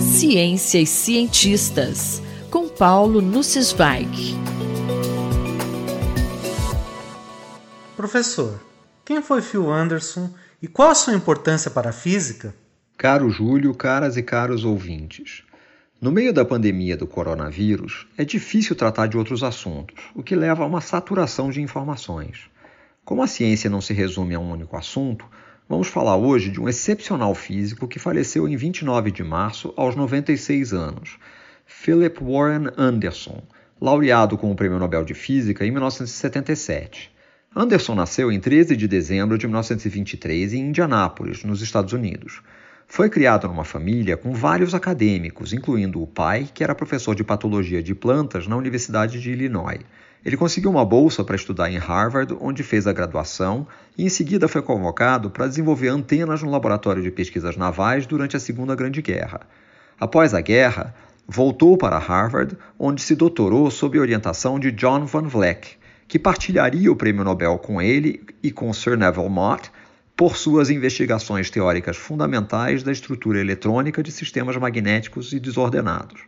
Ciência e cientistas, com Paulo Nussweig. Professor, quem foi Phil Anderson e qual a sua importância para a física? Caro Júlio, caras e caros ouvintes. No meio da pandemia do coronavírus, é difícil tratar de outros assuntos, o que leva a uma saturação de informações. Como a ciência não se resume a um único assunto, vamos falar hoje de um excepcional físico que faleceu em 29 de março, aos 96 anos, Philip Warren Anderson, laureado com o Prêmio Nobel de Física em 1977. Anderson nasceu em 13 de dezembro de 1923 em Indianápolis, nos Estados Unidos. Foi criado numa família com vários acadêmicos, incluindo o pai, que era professor de patologia de plantas na Universidade de Illinois. Ele conseguiu uma bolsa para estudar em Harvard, onde fez a graduação, e em seguida foi convocado para desenvolver antenas no laboratório de pesquisas navais durante a Segunda Grande Guerra. Após a guerra, voltou para Harvard, onde se doutorou sob orientação de John Van Vleck, que partilharia o prêmio Nobel com ele e com Sir Neville Mott por suas investigações teóricas fundamentais da estrutura eletrônica de sistemas magnéticos e desordenados.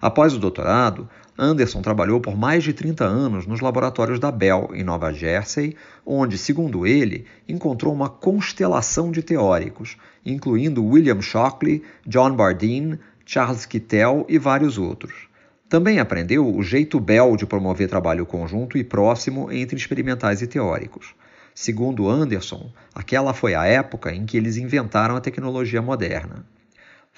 Após o doutorado, Anderson trabalhou por mais de 30 anos nos laboratórios da Bell, em Nova Jersey, onde, segundo ele, encontrou uma constelação de teóricos, incluindo William Shockley, John Bardeen, Charles Kittel e vários outros. Também aprendeu o jeito Bell de promover trabalho conjunto e próximo entre experimentais e teóricos. Segundo Anderson, aquela foi a época em que eles inventaram a tecnologia moderna.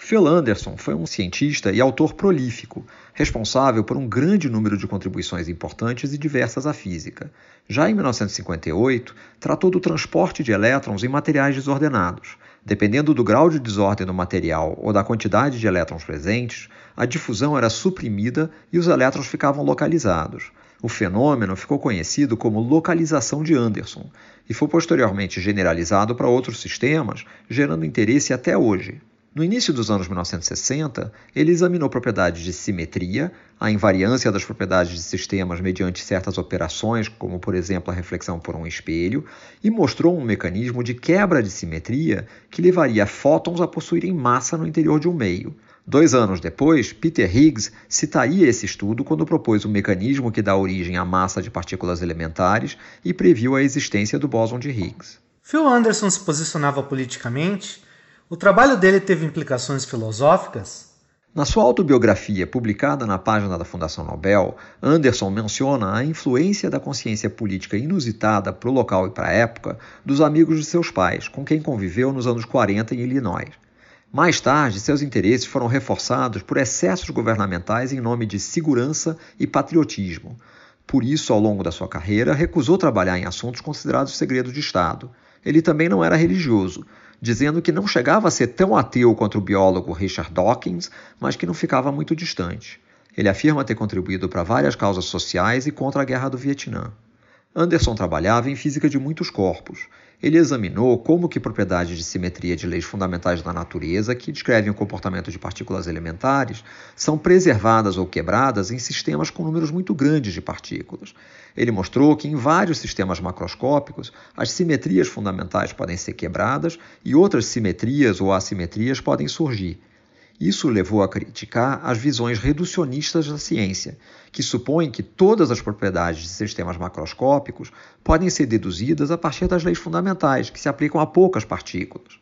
Phil Anderson foi um cientista e autor prolífico, responsável por um grande número de contribuições importantes e diversas à física. Já em 1958, tratou do transporte de elétrons em materiais desordenados. Dependendo do grau de desordem do material ou da quantidade de elétrons presentes, a difusão era suprimida e os elétrons ficavam localizados. O fenômeno ficou conhecido como localização de Anderson e foi posteriormente generalizado para outros sistemas, gerando interesse até hoje. No início dos anos 1960, ele examinou propriedades de simetria, a invariância das propriedades de sistemas mediante certas operações, como por exemplo a reflexão por um espelho, e mostrou um mecanismo de quebra de simetria que levaria fótons a possuírem massa no interior de um meio. Dois anos depois, Peter Higgs citaria esse estudo quando propôs o um mecanismo que dá origem à massa de partículas elementares e previu a existência do bóson de Higgs. Phil Anderson se posicionava politicamente. O trabalho dele teve implicações filosóficas? Na sua autobiografia, publicada na página da Fundação Nobel, Anderson menciona a influência da consciência política inusitada para o local e para a época dos amigos de seus pais, com quem conviveu nos anos 40 em Illinois. Mais tarde, seus interesses foram reforçados por excessos governamentais em nome de segurança e patriotismo. Por isso, ao longo da sua carreira, recusou trabalhar em assuntos considerados segredo de Estado. Ele também não era religioso, dizendo que não chegava a ser tão ateu quanto o biólogo Richard Dawkins, mas que não ficava muito distante. Ele afirma ter contribuído para várias causas sociais e contra a guerra do Vietnã. Anderson trabalhava em física de muitos corpos. Ele examinou como que propriedades de simetria de leis fundamentais da natureza, que descrevem o comportamento de partículas elementares, são preservadas ou quebradas em sistemas com números muito grandes de partículas. Ele mostrou que em vários sistemas macroscópicos, as simetrias fundamentais podem ser quebradas e outras simetrias ou assimetrias podem surgir. Isso levou a criticar as visões reducionistas da ciência, que supõem que todas as propriedades de sistemas macroscópicos podem ser deduzidas a partir das leis fundamentais, que se aplicam a poucas partículas.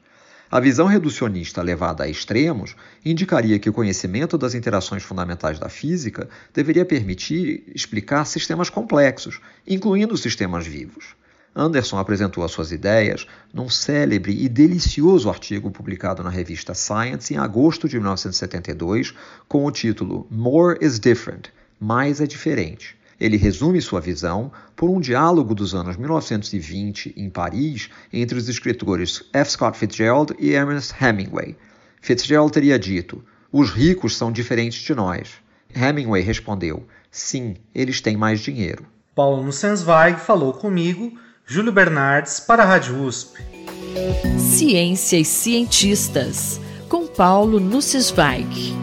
A visão reducionista levada a extremos indicaria que o conhecimento das interações fundamentais da física deveria permitir explicar sistemas complexos, incluindo sistemas vivos. Anderson apresentou as suas ideias num célebre e delicioso artigo publicado na revista Science em agosto de 1972, com o título More is Different Mais é Diferente. Ele resume sua visão por um diálogo dos anos 1920 em Paris entre os escritores F. Scott Fitzgerald e Ernest Hemingway. Fitzgerald teria dito: Os ricos são diferentes de nós. Hemingway respondeu: Sim, eles têm mais dinheiro. Paulo Nussensweig falou comigo Júlio Bernardes para a Rádio USP. Ciência e cientistas, com Paulo Nussensweig.